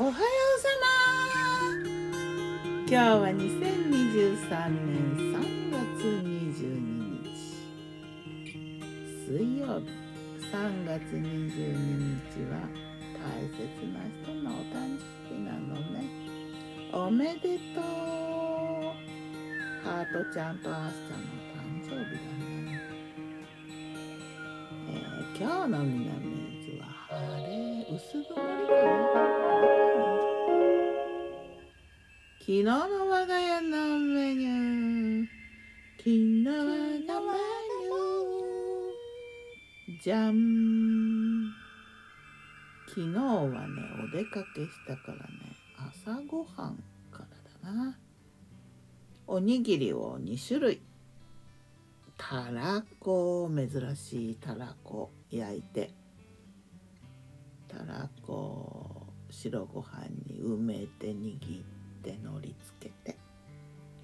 おはようさま今日は2023年3月22日。水曜日。3月22日。は大切な人のお誕生日。なのねおめでとうハートちゃんとアースちゃんの誕生日。だね、えー、今日。の南伊豆は晴れ薄曇りかな日の我が家のメニュー。昨日のメニュー。じゃん昨日はねお出かけしたからね朝ごはんからだな。おにぎりを2種類。たらこ珍しいたらこ焼いて。たらこ白ご飯に埋めて握って。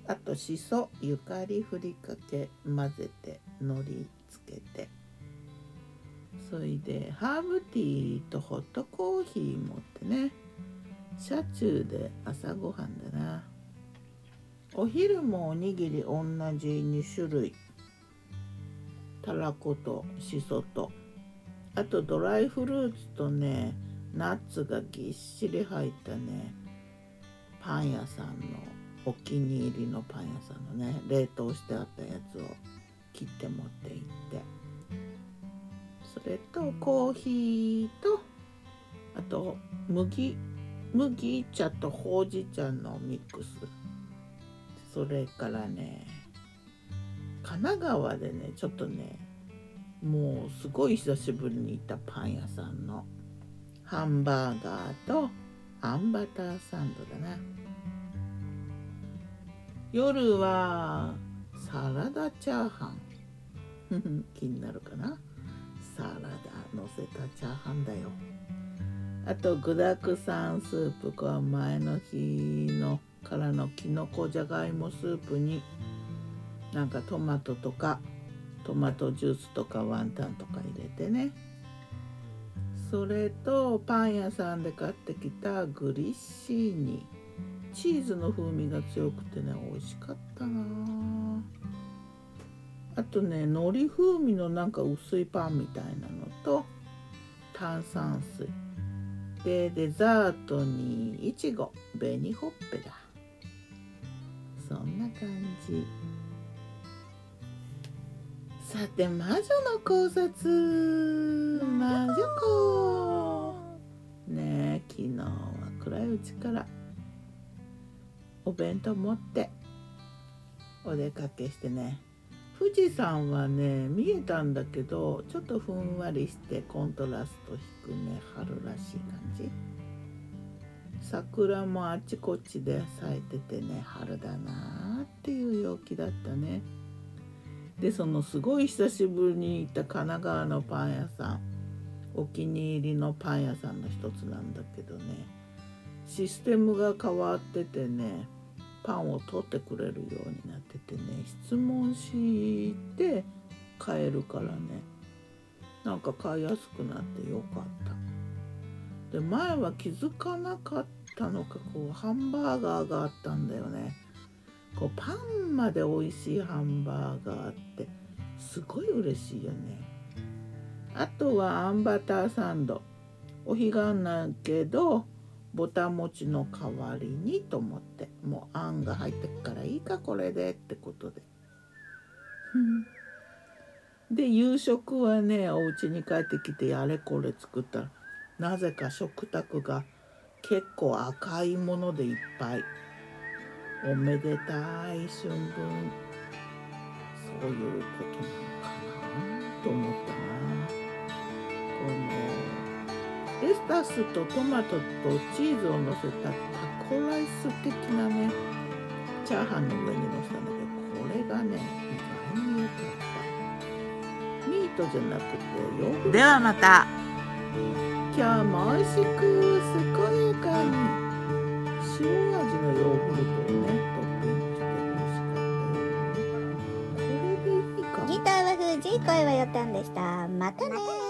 あとしそゆかりふりかけ混ぜてのりつけて。それでハーブティーとホットコーヒー持ってね。車中で朝ごはんだな。お昼もおにぎり同じ2種類。たらことしそと。あとドライフルーツとねナッツがぎっしり入ったねパン屋さんのお気に入りのパン屋さんのね冷凍してあったやつを切って持って行って。それとコーヒーとあと麦麦茶とほうじ茶のミックス。それからね神奈川でねちょっとねもうすごい久しぶりに行ったパン屋さんのハンバーガーとあんバターサンドだな。夜はサラダチャーハン。気になるかな？サラダのせたチャーハンだよ。あと具だくさんスープこは前の日のからのきのこじゃがいもスープになんかトマトとかトマトジュースとかワンタンとか入れてね。それとパン屋さんで買ってきたグリッシーニ。チーズの風味が強くてね美味しかったな。あとね海苔風味のなんか薄いパンみたいなのと炭酸水。でデザートにいちご紅ほっぺだ。そんな感じ。さて魔女の考察。魔女子。ねえ昨日は暗いうちから。お弁当持って。お出かけしてね。富士山はね見えたんだけどちょっとふんわりしてコントラスト低め春らしい感じ。桜もあちこちで咲いててね春だなっていう陽気だったね。でそのすごい久しぶりに行った神奈川のパン屋さん。お気に入りのパン屋さんの一つなんだけどね。システムが変わっててねパンを取ってくれるようになっててね質問して買えるからね。なんか買いやすくなってよかった。で前は気づかなかったのかこうハンバーガーがあったんだよね。こうパンまで美味しいハンバーガーってすごい嬉しいよね。あとはあんバターサンド。お彼岸だけどぼた餅の代わりにと思って。もうあんが入ってくからいいかこれでってことで。で夕食はねお家に帰ってきてあれこれ作ったらなぜか食卓が結構赤いものでいっぱい。おめでたい春分。そういうことなのかなと思ったな。このレタスとトマトとチーズをのせたタコライス的なねチャーハンの上にのせたんだけどこれがね意外に良かった。ミートじゃなくてヨーグルト。ではまた。今日も美味しく健やかに塩味のヨーグルトをねトッピングして美味しかったよこれでいいかギターは藤井声はよたんでした。またね